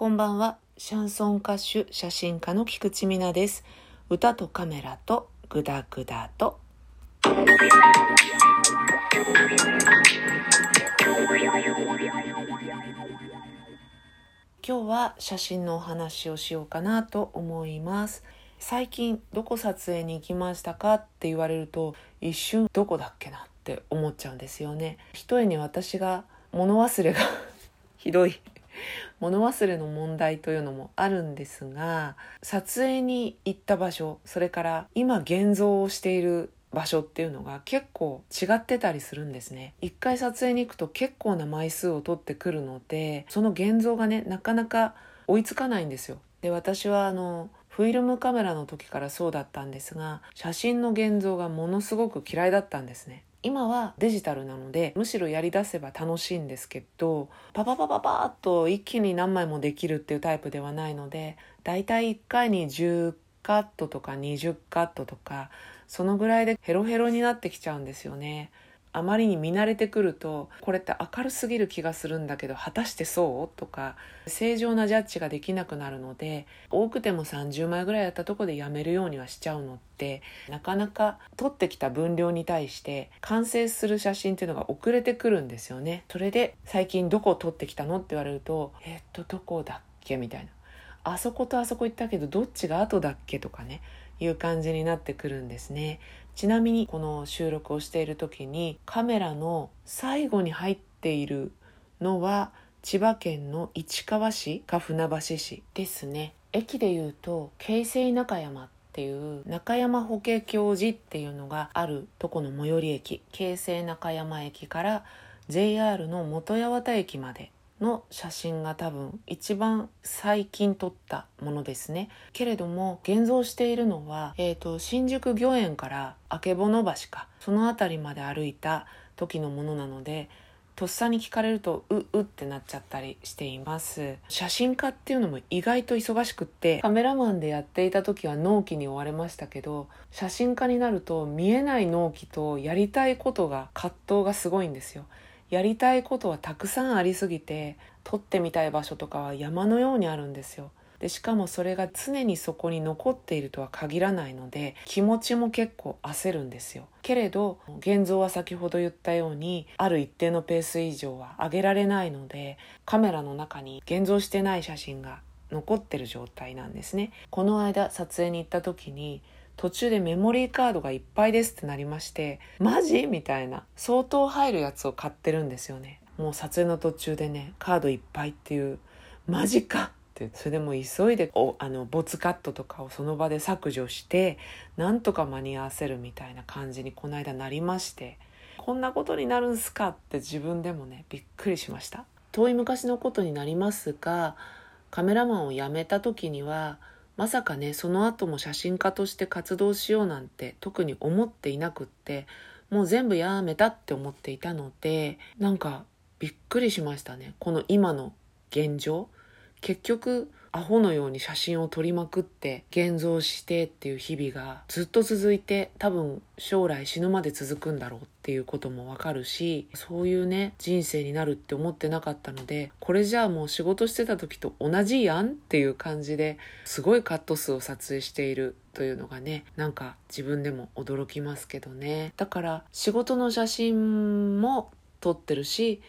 こんばんは。シャンソン歌手、写真家の菊池美奈です。歌とカメラとグダグダと。今日は写真のお話をしようかなと思います。最近どこ撮影に行きましたかって言われると一瞬どこだっけなって思っちゃうんですよね。ひとえに私が物忘れがひどい物忘れの問題というのもあるんですが撮影に行った場所それから今現像をしている場所っていうのが結構違ってたりするんですね。一回撮影に行くと結構な枚数を取ってくるのでその現像がねなかなか追いつかないんですよ。で私はあのフィルムカメラの時からそうだったんですが写真の現像がものすごく嫌いだったんですね。今はデジタルなのでむしろやりだせば楽しいんですけどパパパパパーっと一気に何枚もできるっていうタイプではないのでだいたい1回に10カットとか20カットとかそのぐらいでヘロヘロになってきちゃうんですよね。あまりに見慣れてくるとこれって明るすぎる気がするんだけど果たしてそう？とか正常なジャッジができなくなるので多くても30枚ぐらいやったとこでやめるようにはしちゃうのってなかなか撮ってきた分量に対して完成する写真っていうのが遅れてくるんですよね。それで最近どこを撮ってきたのって言われるとえっとどこだっけ？みたいな。あそことあそこ行ったけどどっちが後だっけ？とかね。いう感じになってくるんですね。ちなみにこの収録をしている時にカメラの最後に入っているのは千葉県の市川市か船橋市ですね。駅でいうと京成中山っていう中山法華経寺っていうのがあるとこの最寄り駅京成中山駅から JR の元八幡駅までの写真が多分一番最近撮ったものですね。けれども現像しているのは、えーと、新宿御苑から曙橋かその辺りまで歩いた時のものなのでとっさに聞かれるとううってなっちゃったりしています。写真家っていうのも意外と忙しくってカメラマンでやっていた時は納期に追われましたけど写真家になると見えない納期とやりたいことが葛藤がすごいんですよ。やりたいことはたくさんありすぎて撮ってみたい場所とかは山のようにあるんですよ。でしかもそれが常にそこに残っているとは限らないので気持ちも結構焦るんですよ。けれど現像は先ほど言ったようにある一定のペース以上は上げられないのでカメラの中に現像してない写真が残ってる状態なんですね。この間撮影に行った時に途中でメモリーカードがいっぱいですってなりましてマジ？みたいな。相当入るやつを買ってるんですよね。もう撮影の途中でねカードいっぱいっていう。マジか？って。それでも急いでおあのボツカットとかをその場で削除してなんとか間に合わせるみたいな感じにこの間なりまして。こんなことになるんすか？って自分でもねびっくりしました。遠い昔のことになりますがカメラマンを辞めた時にはまさかねその後も写真家として活動しようなんて特に思っていなくってもう全部やめたって思っていたのでなんかびっくりしましたね。この今の現状。結局アホのように写真を撮りまくって現像してっていう日々がずっと続いて多分将来死ぬまで続くんだろうっていうこともわかるしそういうね人生になるって思ってなかったのでこれじゃあもう仕事してた時と同じやんっていう感じですごいカット数を撮影しているというのがねなんか自分でも驚きますけどね。だから仕事の写真も撮ってるし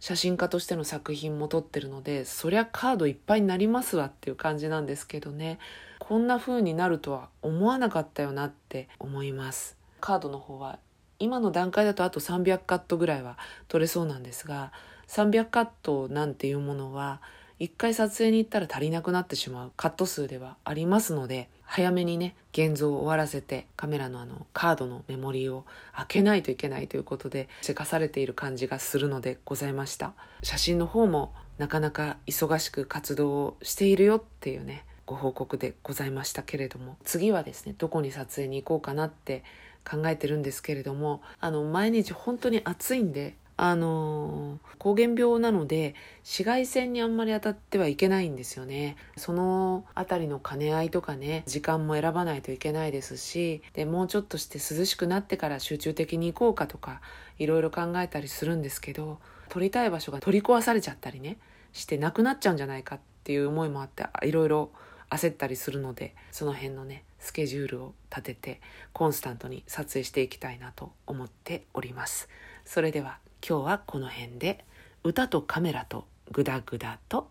写真家としての作品も撮ってるのでそりゃカードいっぱいになりますわっていう感じなんですけどね。こんな風になるとは思わなかったよなって思います。カードの方は今の段階だとあと300カットぐらいは取れそうなんですが300カットなんていうものは一回撮影に行ったら足りなくなってしまうカット数ではありますので早めにね現像を終わらせてカメラのあのカードのメモリーを開けないといけないということでせかされている感じがするのでございました。写真の方もなかなか忙しく活動をしているよっていうねご報告でございましたけれども次はですねどこに撮影に行こうかなって考えてるんですけれどもあの毎日本当に暑いんであの膠原病なので紫外線にあんまり当たってはいけないんですよねその辺りの兼ね合いとかね時間も選ばないといけないですしでもうちょっとして涼しくなってから集中的に行こうかとかいろいろ考えたりするんですけど撮りたい場所が取り壊されちゃったりねしてなくなっちゃうんじゃないかっていう思いもあっていろいろ焦ったりするのでその辺のねスケジュールを立ててコンスタントに撮影していきたいなと思っております。それでは今日はこの辺で歌とカメラとグダグダと。